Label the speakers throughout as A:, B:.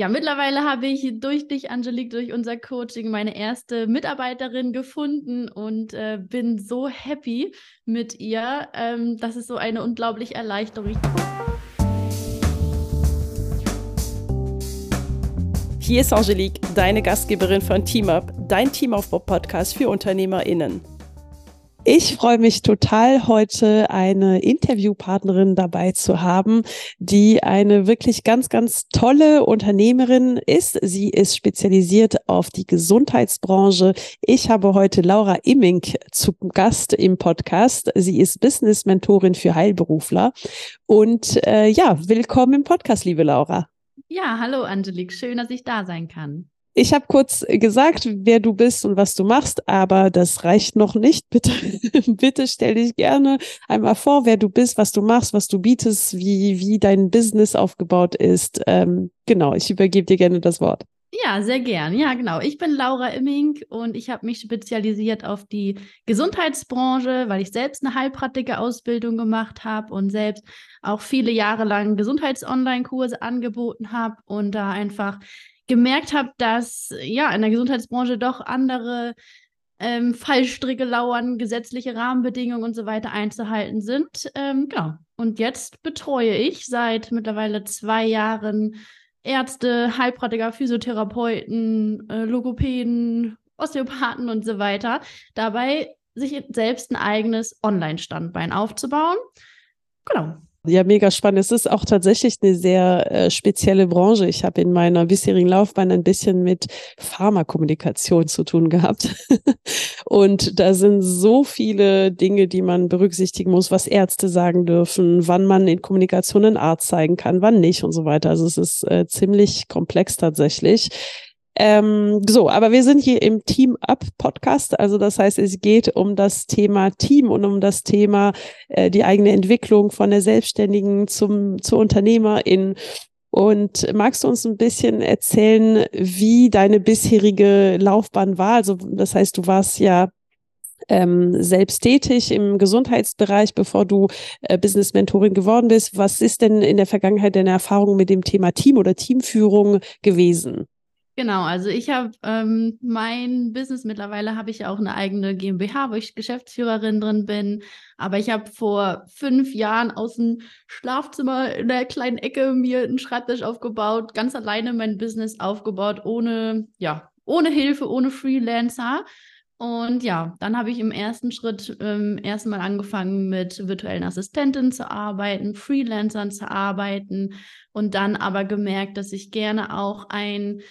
A: Ja, mittlerweile habe ich durch dich, Angelique, durch unser Coaching meine erste Mitarbeiterin gefunden und äh, bin so happy mit ihr. Ähm, das ist so eine unglaubliche Erleichterung.
B: Hier ist Angelique, deine Gastgeberin von TeamUp, dein Teamaufbau-Podcast für UnternehmerInnen. Ich freue mich total, heute eine Interviewpartnerin dabei zu haben, die eine wirklich ganz, ganz tolle Unternehmerin ist. Sie ist spezialisiert auf die Gesundheitsbranche. Ich habe heute Laura Imming zu Gast im Podcast. Sie ist Business-Mentorin für Heilberufler. Und äh, ja, willkommen im Podcast, liebe Laura.
A: Ja, hallo Angelique, schön, dass ich da sein kann.
B: Ich habe kurz gesagt, wer du bist und was du machst, aber das reicht noch nicht. Bitte, bitte stell dich gerne einmal vor, wer du bist, was du machst, was du bietest, wie, wie dein Business aufgebaut ist. Ähm, genau, ich übergebe dir gerne das Wort.
A: Ja, sehr gern. Ja, genau. Ich bin Laura Imming und ich habe mich spezialisiert auf die Gesundheitsbranche, weil ich selbst eine Heilpraktiker-Ausbildung gemacht habe und selbst auch viele Jahre lang Gesundheits-Online-Kurse angeboten habe und da einfach gemerkt habe, dass ja in der Gesundheitsbranche doch andere ähm, Fallstricke lauern, gesetzliche Rahmenbedingungen und so weiter einzuhalten sind. Ähm, genau. Und jetzt betreue ich seit mittlerweile zwei Jahren Ärzte, Heilpraktiker, Physiotherapeuten, äh, Logopäden, Osteopathen und so weiter, dabei sich selbst ein eigenes Online-Standbein aufzubauen. Genau.
B: Ja, mega spannend. Es ist auch tatsächlich eine sehr äh, spezielle Branche. Ich habe in meiner bisherigen Laufbahn ein bisschen mit Pharmakommunikation zu tun gehabt. und da sind so viele Dinge, die man berücksichtigen muss, was Ärzte sagen dürfen, wann man in Kommunikation einen Arzt zeigen kann, wann nicht und so weiter. Also es ist äh, ziemlich komplex tatsächlich. Ähm, so, aber wir sind hier im Team Up Podcast. Also das heißt, es geht um das Thema Team und um das Thema äh, die eigene Entwicklung von der Selbstständigen zum zur Unternehmerin. Und magst du uns ein bisschen erzählen, wie deine bisherige Laufbahn war? Also das heißt, du warst ja ähm, selbst tätig im Gesundheitsbereich, bevor du äh, Business Mentorin geworden bist. Was ist denn in der Vergangenheit deine Erfahrung mit dem Thema Team oder Teamführung gewesen?
A: Genau, also ich habe ähm, mein Business mittlerweile habe ich auch eine eigene GmbH, wo ich Geschäftsführerin drin bin. Aber ich habe vor fünf Jahren aus dem Schlafzimmer in der kleinen Ecke mir einen Schreibtisch aufgebaut, ganz alleine mein Business aufgebaut, ohne ja, ohne Hilfe, ohne Freelancer. Und ja, dann habe ich im ersten Schritt ähm, erstmal angefangen mit virtuellen Assistenten zu arbeiten, Freelancern zu arbeiten und dann aber gemerkt, dass ich gerne auch ein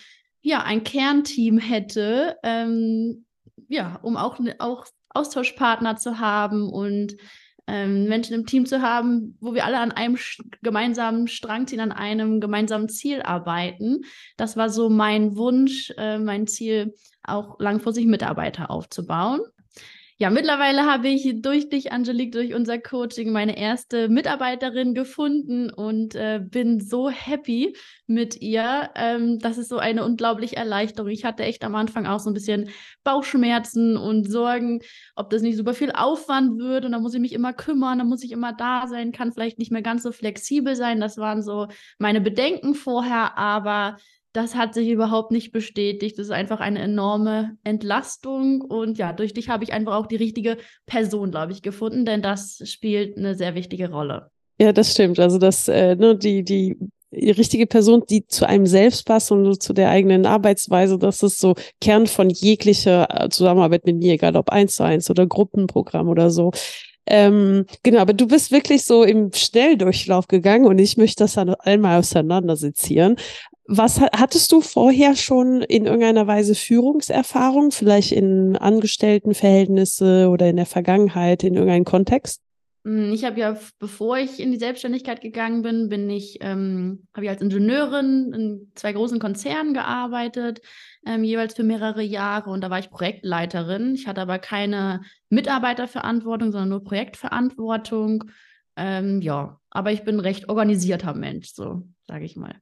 A: ja, ein Kernteam hätte, ähm, ja, um auch, auch Austauschpartner zu haben und ähm, Menschen im Team zu haben, wo wir alle an einem gemeinsamen Strang ziehen, an einem gemeinsamen Ziel arbeiten. Das war so mein Wunsch, äh, mein Ziel, auch langfristig Mitarbeiter aufzubauen. Ja, mittlerweile habe ich durch dich, Angelique, durch unser Coaching meine erste Mitarbeiterin gefunden und äh, bin so happy mit ihr. Ähm, das ist so eine unglaubliche Erleichterung. Ich hatte echt am Anfang auch so ein bisschen Bauchschmerzen und Sorgen, ob das nicht super viel Aufwand wird und da muss ich mich immer kümmern, da muss ich immer da sein, kann vielleicht nicht mehr ganz so flexibel sein. Das waren so meine Bedenken vorher, aber das hat sich überhaupt nicht bestätigt. Das ist einfach eine enorme Entlastung. Und ja, durch dich habe ich einfach auch die richtige Person, glaube ich, gefunden, denn das spielt eine sehr wichtige Rolle.
B: Ja, das stimmt. Also das, äh, ne, die, die, die richtige Person, die zu einem selbst passt und zu der eigenen Arbeitsweise, das ist so Kern von jeglicher äh, Zusammenarbeit mit mir, egal ob eins zu eins oder Gruppenprogramm oder so. Ähm, genau, aber du bist wirklich so im Schnelldurchlauf gegangen und ich möchte das dann einmal auseinandersezieren. Was hattest du vorher schon in irgendeiner Weise Führungserfahrung, vielleicht in Angestelltenverhältnisse oder in der Vergangenheit in irgendeinem Kontext?
A: Hm, ich habe ja, bevor ich in die Selbstständigkeit gegangen bin, bin ich, ähm, habe ich als Ingenieurin in zwei großen Konzernen gearbeitet, ähm, jeweils für mehrere Jahre und da war ich Projektleiterin. Ich hatte aber keine Mitarbeiterverantwortung, sondern nur Projektverantwortung. Ähm, ja, aber ich bin ein recht organisierter Mensch, so sage ich mal.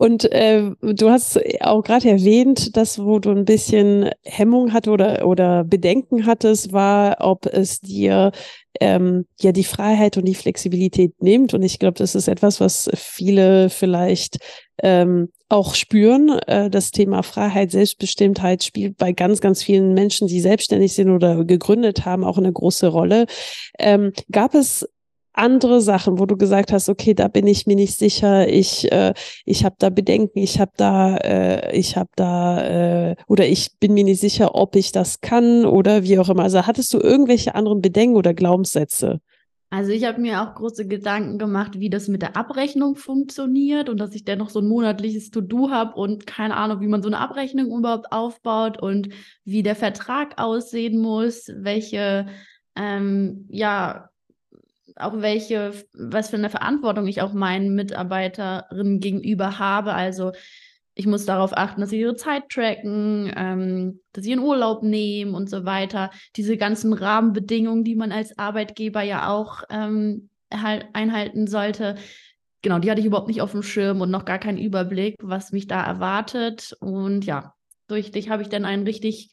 B: Und äh, du hast auch gerade erwähnt, dass wo du ein bisschen Hemmung hatte oder, oder Bedenken hattest, war, ob es dir ähm, ja die Freiheit und die Flexibilität nimmt. Und ich glaube, das ist etwas, was viele vielleicht ähm, auch spüren. Äh, das Thema Freiheit, Selbstbestimmtheit spielt bei ganz, ganz vielen Menschen, die selbstständig sind oder gegründet haben, auch eine große Rolle. Ähm, gab es andere Sachen, wo du gesagt hast, okay, da bin ich mir nicht sicher, ich äh, ich habe da Bedenken, ich habe da äh, ich habe da äh, oder ich bin mir nicht sicher, ob ich das kann oder wie auch immer. Also hattest du irgendwelche anderen Bedenken oder Glaubenssätze?
A: Also ich habe mir auch große Gedanken gemacht, wie das mit der Abrechnung funktioniert und dass ich dennoch so ein monatliches To-Do habe und keine Ahnung, wie man so eine Abrechnung überhaupt aufbaut und wie der Vertrag aussehen muss, welche ähm, ja auch welche, was für eine Verantwortung ich auch meinen Mitarbeiterinnen gegenüber habe. Also ich muss darauf achten, dass sie ihre Zeit tracken, ähm, dass sie ihren Urlaub nehmen und so weiter. Diese ganzen Rahmenbedingungen, die man als Arbeitgeber ja auch ähm, einhalten sollte. Genau, die hatte ich überhaupt nicht auf dem Schirm und noch gar keinen Überblick, was mich da erwartet. Und ja, durch dich habe ich dann ein richtig,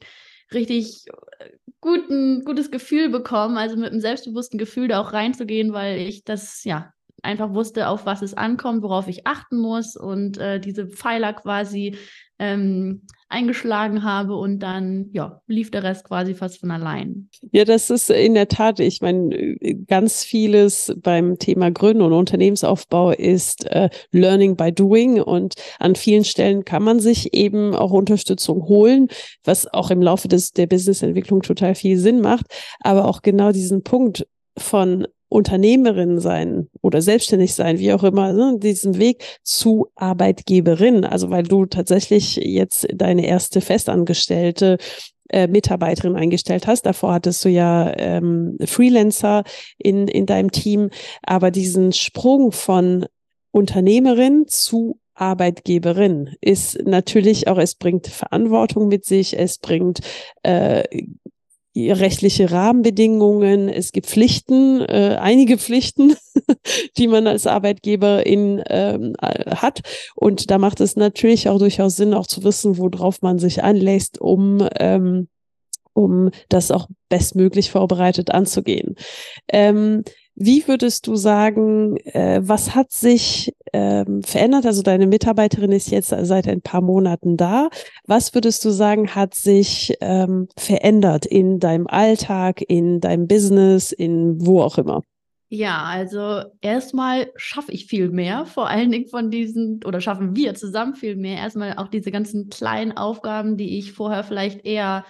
A: richtig äh, guten, gutes Gefühl bekommen, also mit einem selbstbewussten Gefühl da auch reinzugehen, weil ich das ja einfach wusste, auf was es ankommt, worauf ich achten muss und äh, diese Pfeiler quasi ähm, eingeschlagen habe und dann ja, lief der Rest quasi fast von allein.
B: Ja, das ist in der Tat, ich meine, ganz vieles beim Thema Gründen und Unternehmensaufbau ist äh, Learning by Doing und an vielen Stellen kann man sich eben auch Unterstützung holen, was auch im Laufe des, der Businessentwicklung total viel Sinn macht, aber auch genau diesen Punkt von Unternehmerin sein oder selbstständig sein, wie auch immer, ne, diesen Weg zu Arbeitgeberin. Also weil du tatsächlich jetzt deine erste festangestellte äh, Mitarbeiterin eingestellt hast. Davor hattest du ja ähm, Freelancer in, in deinem Team. Aber diesen Sprung von Unternehmerin zu Arbeitgeberin ist natürlich auch, es bringt Verantwortung mit sich, es bringt äh, rechtliche Rahmenbedingungen, es gibt Pflichten, äh, einige Pflichten, die man als Arbeitgeber in, ähm, hat. Und da macht es natürlich auch durchaus Sinn, auch zu wissen, worauf man sich anlässt, um ähm, um das auch bestmöglich vorbereitet anzugehen. Ähm, wie würdest du sagen, äh, was hat sich ähm, verändert? Also deine Mitarbeiterin ist jetzt seit ein paar Monaten da. Was würdest du sagen, hat sich ähm, verändert in deinem Alltag, in deinem Business, in wo auch immer?
A: Ja, also erstmal schaffe ich viel mehr, vor allen Dingen von diesen, oder schaffen wir zusammen viel mehr. Erstmal auch diese ganzen kleinen Aufgaben, die ich vorher vielleicht eher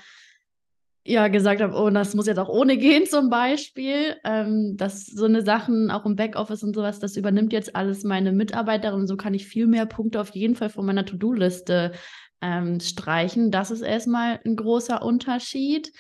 A: ja gesagt habe, oh, das muss jetzt auch ohne gehen zum Beispiel. Ähm, dass so eine Sachen auch im Backoffice und sowas, das übernimmt jetzt alles meine Mitarbeiterin. So kann ich viel mehr Punkte auf jeden Fall von meiner To-Do-Liste ähm, streichen. Das ist erstmal ein großer Unterschied.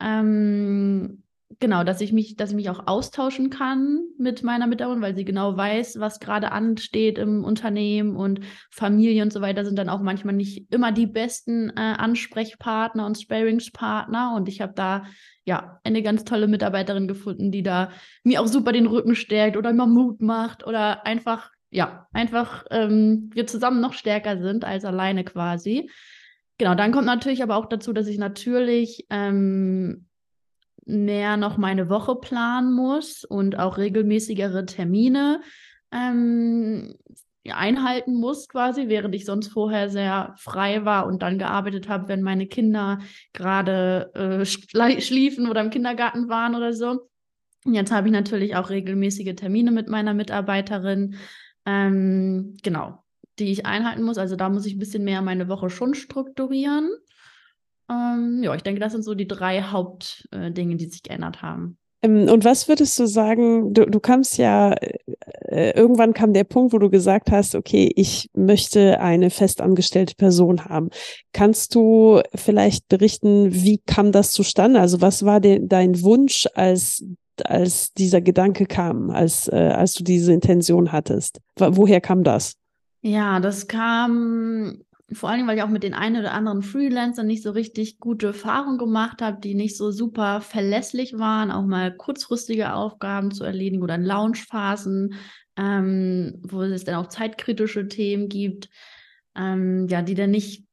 A: Ähm, genau, dass ich mich, dass ich mich auch austauschen kann mit meiner Mitarbeiterin, weil sie genau weiß, was gerade ansteht im Unternehmen und Familie und so weiter sind dann auch manchmal nicht immer die besten äh, Ansprechpartner und Sparingspartner und ich habe da ja eine ganz tolle Mitarbeiterin gefunden, die da mir auch super den Rücken stärkt oder immer Mut macht oder einfach ja einfach ähm, wir zusammen noch stärker sind als alleine quasi. Genau, dann kommt natürlich aber auch dazu, dass ich natürlich ähm, mehr noch meine Woche planen muss und auch regelmäßigere Termine ähm, einhalten muss, quasi, während ich sonst vorher sehr frei war und dann gearbeitet habe, wenn meine Kinder gerade äh, schliefen oder im Kindergarten waren oder so. Jetzt habe ich natürlich auch regelmäßige Termine mit meiner Mitarbeiterin, ähm, genau, die ich einhalten muss. Also da muss ich ein bisschen mehr meine Woche schon strukturieren. Ähm, ja, ich denke, das sind so die drei Hauptdinge, äh, die sich geändert haben.
B: Ähm, und was würdest du sagen, du, du kamst ja, äh, irgendwann kam der Punkt, wo du gesagt hast, okay, ich möchte eine festangestellte Person haben. Kannst du vielleicht berichten, wie kam das zustande? Also was war de, dein Wunsch, als, als dieser Gedanke kam, als, äh, als du diese Intention hattest? Woher kam das?
A: Ja, das kam vor allem, weil ich auch mit den einen oder anderen Freelancern nicht so richtig gute Erfahrungen gemacht habe, die nicht so super verlässlich waren, auch mal kurzfristige Aufgaben zu erledigen oder in Launchphasen, ähm, wo es dann auch zeitkritische Themen gibt, ähm, ja, die dann nicht,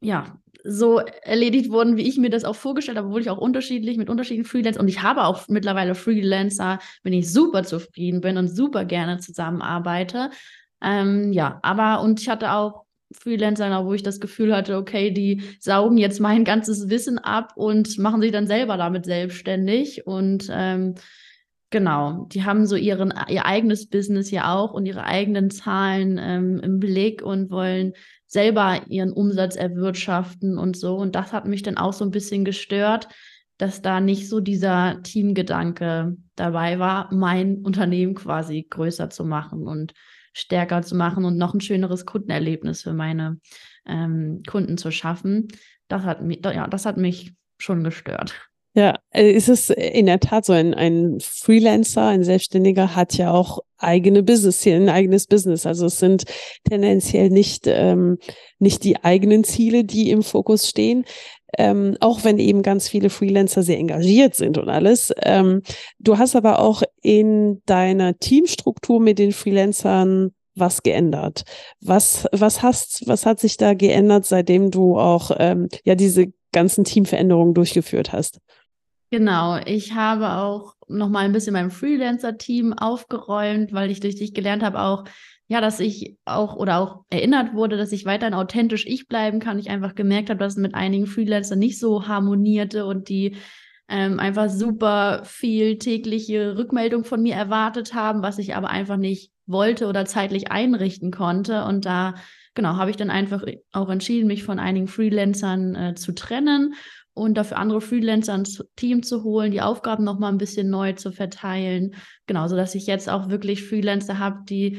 A: ja, so erledigt wurden, wie ich mir das auch vorgestellt habe, obwohl ich auch unterschiedlich mit unterschiedlichen Freelancern und ich habe auch mittlerweile Freelancer, wenn ich super zufrieden bin und super gerne zusammenarbeite. Ähm, ja, aber und ich hatte auch Freelancer, wo ich das Gefühl hatte, okay, die saugen jetzt mein ganzes Wissen ab und machen sich dann selber damit selbstständig. Und ähm, genau, die haben so ihren, ihr eigenes Business ja auch und ihre eigenen Zahlen ähm, im Blick und wollen selber ihren Umsatz erwirtschaften und so. Und das hat mich dann auch so ein bisschen gestört, dass da nicht so dieser Teamgedanke dabei war, mein Unternehmen quasi größer zu machen und stärker zu machen und noch ein schöneres Kundenerlebnis für meine ähm, Kunden zu schaffen. Das hat mich, ja, das hat mich schon gestört.
B: Äh, es ist in der Tat so, ein, ein Freelancer, ein Selbstständiger hat ja auch eigene Business hier, ein eigenes Business. Also es sind tendenziell nicht, ähm, nicht die eigenen Ziele, die im Fokus stehen, ähm, auch wenn eben ganz viele Freelancer sehr engagiert sind und alles. Ähm, du hast aber auch in deiner Teamstruktur mit den Freelancern was geändert. Was, was hast, was hat sich da geändert, seitdem du auch ähm, ja diese ganzen Teamveränderungen durchgeführt hast?
A: Genau, ich habe auch noch mal ein bisschen mein Freelancer-Team aufgeräumt, weil ich durch dich gelernt habe auch, ja, dass ich auch oder auch erinnert wurde, dass ich weiterhin authentisch ich bleiben kann. Ich einfach gemerkt habe, dass es mit einigen Freelancern nicht so harmonierte und die ähm, einfach super viel tägliche Rückmeldung von mir erwartet haben, was ich aber einfach nicht wollte oder zeitlich einrichten konnte. Und da, genau, habe ich dann einfach auch entschieden, mich von einigen Freelancern äh, zu trennen und dafür andere Freelancer ins Team zu holen, die Aufgaben nochmal ein bisschen neu zu verteilen. Genau, so dass ich jetzt auch wirklich Freelancer habe, die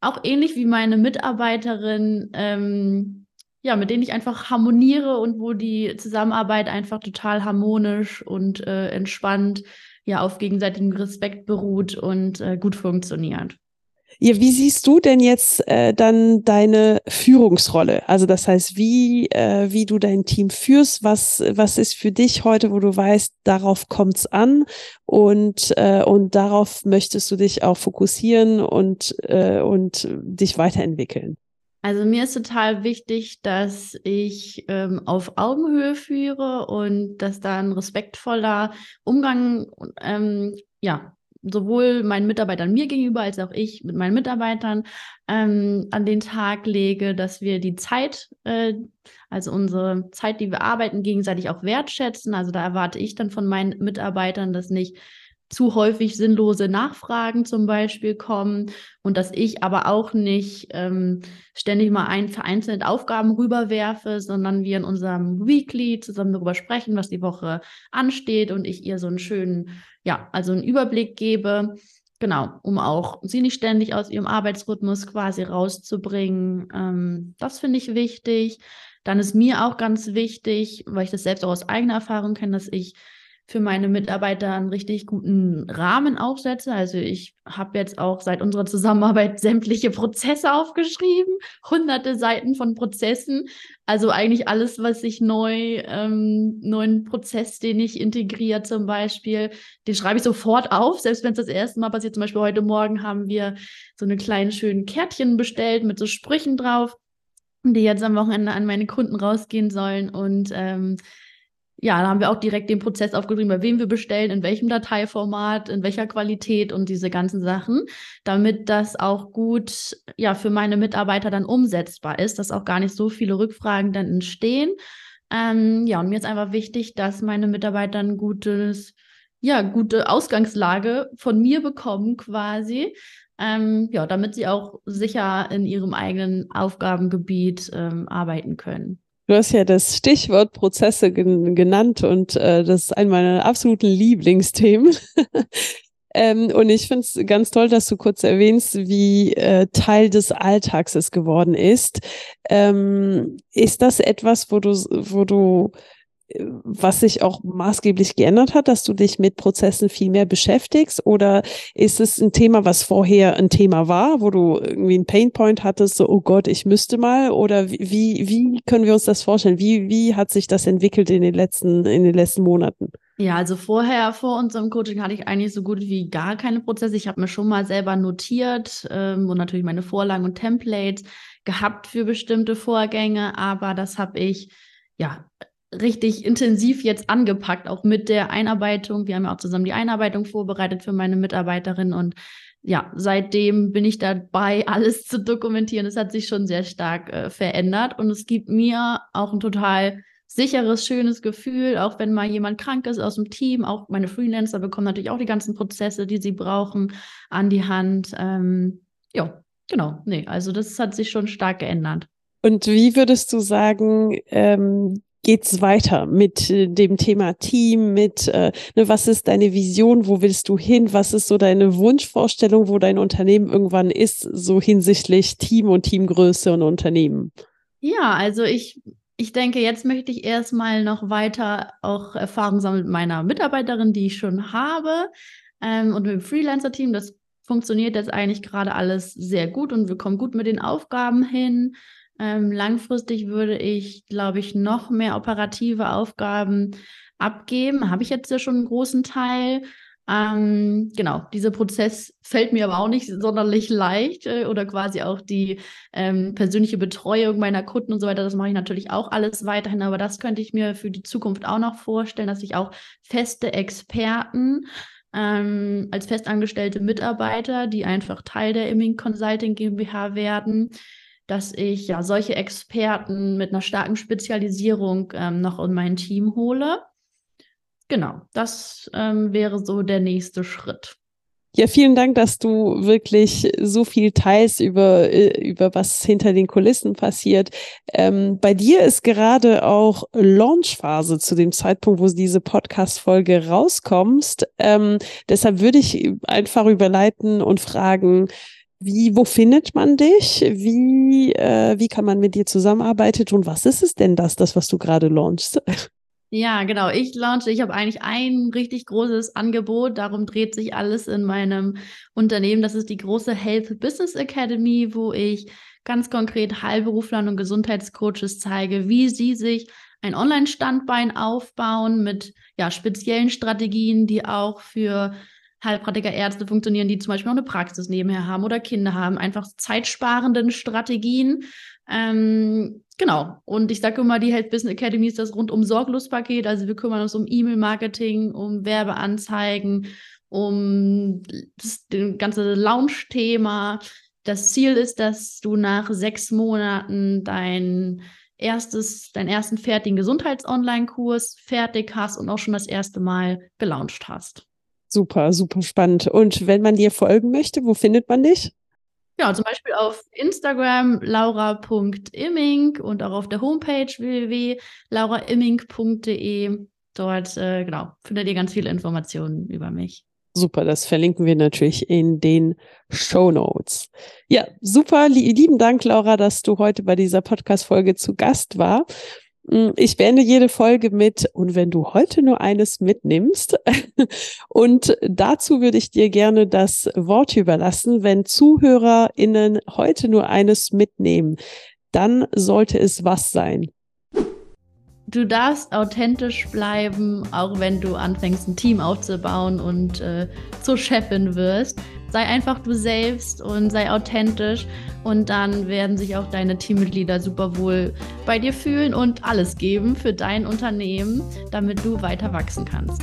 A: auch ähnlich wie meine Mitarbeiterin, ähm, ja, mit denen ich einfach harmoniere und wo die Zusammenarbeit einfach total harmonisch und äh, entspannt, ja, auf gegenseitigem Respekt beruht und äh, gut funktioniert.
B: Ja, wie siehst du denn jetzt äh, dann deine Führungsrolle? Also das heißt, wie, äh, wie du dein Team führst, was, was ist für dich heute, wo du weißt, darauf kommt's an und, äh, und darauf möchtest du dich auch fokussieren und, äh, und dich weiterentwickeln?
A: Also mir ist total wichtig, dass ich ähm, auf Augenhöhe führe und dass da ein respektvoller Umgang ähm, ja, sowohl meinen Mitarbeitern mir gegenüber als auch ich mit meinen Mitarbeitern ähm, an den Tag lege, dass wir die Zeit, äh, also unsere Zeit, die wir arbeiten, gegenseitig auch wertschätzen. Also da erwarte ich dann von meinen Mitarbeitern, dass nicht zu häufig sinnlose Nachfragen zum Beispiel kommen und dass ich aber auch nicht ähm, ständig mal ein vereinzelt Aufgaben rüberwerfe, sondern wir in unserem Weekly zusammen darüber sprechen, was die Woche ansteht und ich ihr so einen schönen, ja, also einen Überblick gebe. Genau, um auch sie nicht ständig aus ihrem Arbeitsrhythmus quasi rauszubringen. Ähm, das finde ich wichtig. Dann ist mir auch ganz wichtig, weil ich das selbst auch aus eigener Erfahrung kenne, dass ich für meine Mitarbeiter einen richtig guten Rahmen aufsetze. Also ich habe jetzt auch seit unserer Zusammenarbeit sämtliche Prozesse aufgeschrieben, hunderte Seiten von Prozessen. Also eigentlich alles, was ich neu, ähm, neuen Prozess, den ich integriere zum Beispiel, den schreibe ich sofort auf, selbst wenn es das erste Mal passiert. Zum Beispiel heute Morgen haben wir so eine kleinen schönen Kärtchen bestellt mit so Sprüchen drauf, die jetzt am Wochenende an meine Kunden rausgehen sollen und ähm, ja, da haben wir auch direkt den Prozess aufgeschrieben, bei wem wir bestellen, in welchem Dateiformat, in welcher Qualität und diese ganzen Sachen, damit das auch gut ja für meine Mitarbeiter dann umsetzbar ist, dass auch gar nicht so viele Rückfragen dann entstehen. Ähm, ja, und mir ist einfach wichtig, dass meine Mitarbeiter ein gutes, ja, gute Ausgangslage von mir bekommen quasi. Ähm, ja, damit sie auch sicher in ihrem eigenen Aufgabengebiet ähm, arbeiten können.
B: Du hast ja das Stichwort Prozesse gen genannt und äh, das ist ein meiner absoluten Lieblingsthemen. ähm, und ich finde es ganz toll, dass du kurz erwähnst, wie äh, Teil des Alltags es geworden ist. Ähm, ist das etwas, wo du, wo du was sich auch maßgeblich geändert hat, dass du dich mit Prozessen viel mehr beschäftigst? Oder ist es ein Thema, was vorher ein Thema war, wo du irgendwie einen Painpoint hattest, so, oh Gott, ich müsste mal? Oder wie, wie können wir uns das vorstellen? Wie, wie hat sich das entwickelt in den letzten, in den letzten Monaten?
A: Ja, also vorher, vor unserem Coaching hatte ich eigentlich so gut wie gar keine Prozesse. Ich habe mir schon mal selber notiert ähm, und natürlich meine Vorlagen und Templates gehabt für bestimmte Vorgänge, aber das habe ich ja richtig intensiv jetzt angepackt, auch mit der Einarbeitung. Wir haben ja auch zusammen die Einarbeitung vorbereitet für meine Mitarbeiterin und ja, seitdem bin ich dabei, alles zu dokumentieren. Es hat sich schon sehr stark äh, verändert und es gibt mir auch ein total sicheres, schönes Gefühl, auch wenn mal jemand krank ist aus dem Team. Auch meine Freelancer bekommen natürlich auch die ganzen Prozesse, die sie brauchen, an die Hand. Ähm, ja, genau. Nee, also das hat sich schon stark geändert.
B: Und wie würdest du sagen, ähm, geht's weiter mit äh, dem Thema Team, mit äh, ne, was ist deine Vision, wo willst du hin, was ist so deine Wunschvorstellung, wo dein Unternehmen irgendwann ist, so hinsichtlich Team und Teamgröße und Unternehmen?
A: Ja, also ich ich denke, jetzt möchte ich erstmal noch weiter auch Erfahrung sammeln mit meiner Mitarbeiterin, die ich schon habe, ähm, und mit dem Freelancer-Team. Das funktioniert jetzt eigentlich gerade alles sehr gut und wir kommen gut mit den Aufgaben hin. Ähm, langfristig würde ich, glaube ich, noch mehr operative Aufgaben abgeben. Habe ich jetzt ja schon einen großen Teil. Ähm, genau, dieser Prozess fällt mir aber auch nicht sonderlich leicht äh, oder quasi auch die ähm, persönliche Betreuung meiner Kunden und so weiter. Das mache ich natürlich auch alles weiterhin, aber das könnte ich mir für die Zukunft auch noch vorstellen, dass ich auch feste Experten ähm, als festangestellte Mitarbeiter, die einfach Teil der Imming Consulting GmbH werden, dass ich ja solche Experten mit einer starken Spezialisierung ähm, noch in mein Team hole. Genau, das ähm, wäre so der nächste Schritt.
B: Ja, vielen Dank, dass du wirklich so viel teilst über, äh, über was hinter den Kulissen passiert. Ähm, bei dir ist gerade auch Launchphase zu dem Zeitpunkt, wo diese Podcast-Folge rauskommst. Ähm, deshalb würde ich einfach überleiten und fragen, wie, wo findet man dich? Wie, äh, wie kann man mit dir zusammenarbeiten? Und was ist es denn das, das, was du gerade launchst?
A: Ja, genau. Ich launche, ich habe eigentlich ein richtig großes Angebot. Darum dreht sich alles in meinem Unternehmen. Das ist die große Health Business Academy, wo ich ganz konkret Heilberuflern und Gesundheitscoaches zeige, wie sie sich ein Online-Standbein aufbauen mit ja, speziellen Strategien, die auch für Heilpraktiker, Ärzte funktionieren, die zum Beispiel noch eine Praxis nebenher haben oder Kinder haben, einfach zeitsparenden Strategien. Ähm, genau. Und ich sage immer, die Health Business Academy ist das rundum Sorglospaket. Also wir kümmern uns um E-Mail-Marketing, um Werbeanzeigen, um das, das ganze Launch-Thema. Das Ziel ist, dass du nach sechs Monaten dein erstes, deinen ersten fertigen Gesundheits-Online-Kurs fertig hast und auch schon das erste Mal gelauncht hast.
B: Super, super spannend. Und wenn man dir folgen möchte, wo findet man dich?
A: Ja, zum Beispiel auf Instagram laura.imming und auch auf der Homepage www.lauraimming.de. Dort, äh, genau, findet ihr ganz viele Informationen über mich.
B: Super, das verlinken wir natürlich in den Show Notes. Ja, super, lieben Dank, Laura, dass du heute bei dieser Podcast-Folge zu Gast war. Mm, ich beende jede Folge mit, und wenn du heute nur eines mitnimmst, und dazu würde ich dir gerne das Wort überlassen, wenn ZuhörerInnen heute nur eines mitnehmen, dann sollte es was sein?
A: Du darfst authentisch bleiben, auch wenn du anfängst, ein Team aufzubauen und äh, zur Chefin wirst. Sei einfach du selbst und sei authentisch und dann werden sich auch deine Teammitglieder super wohl bei dir fühlen und alles geben für dein Unternehmen, damit du weiter wachsen kannst.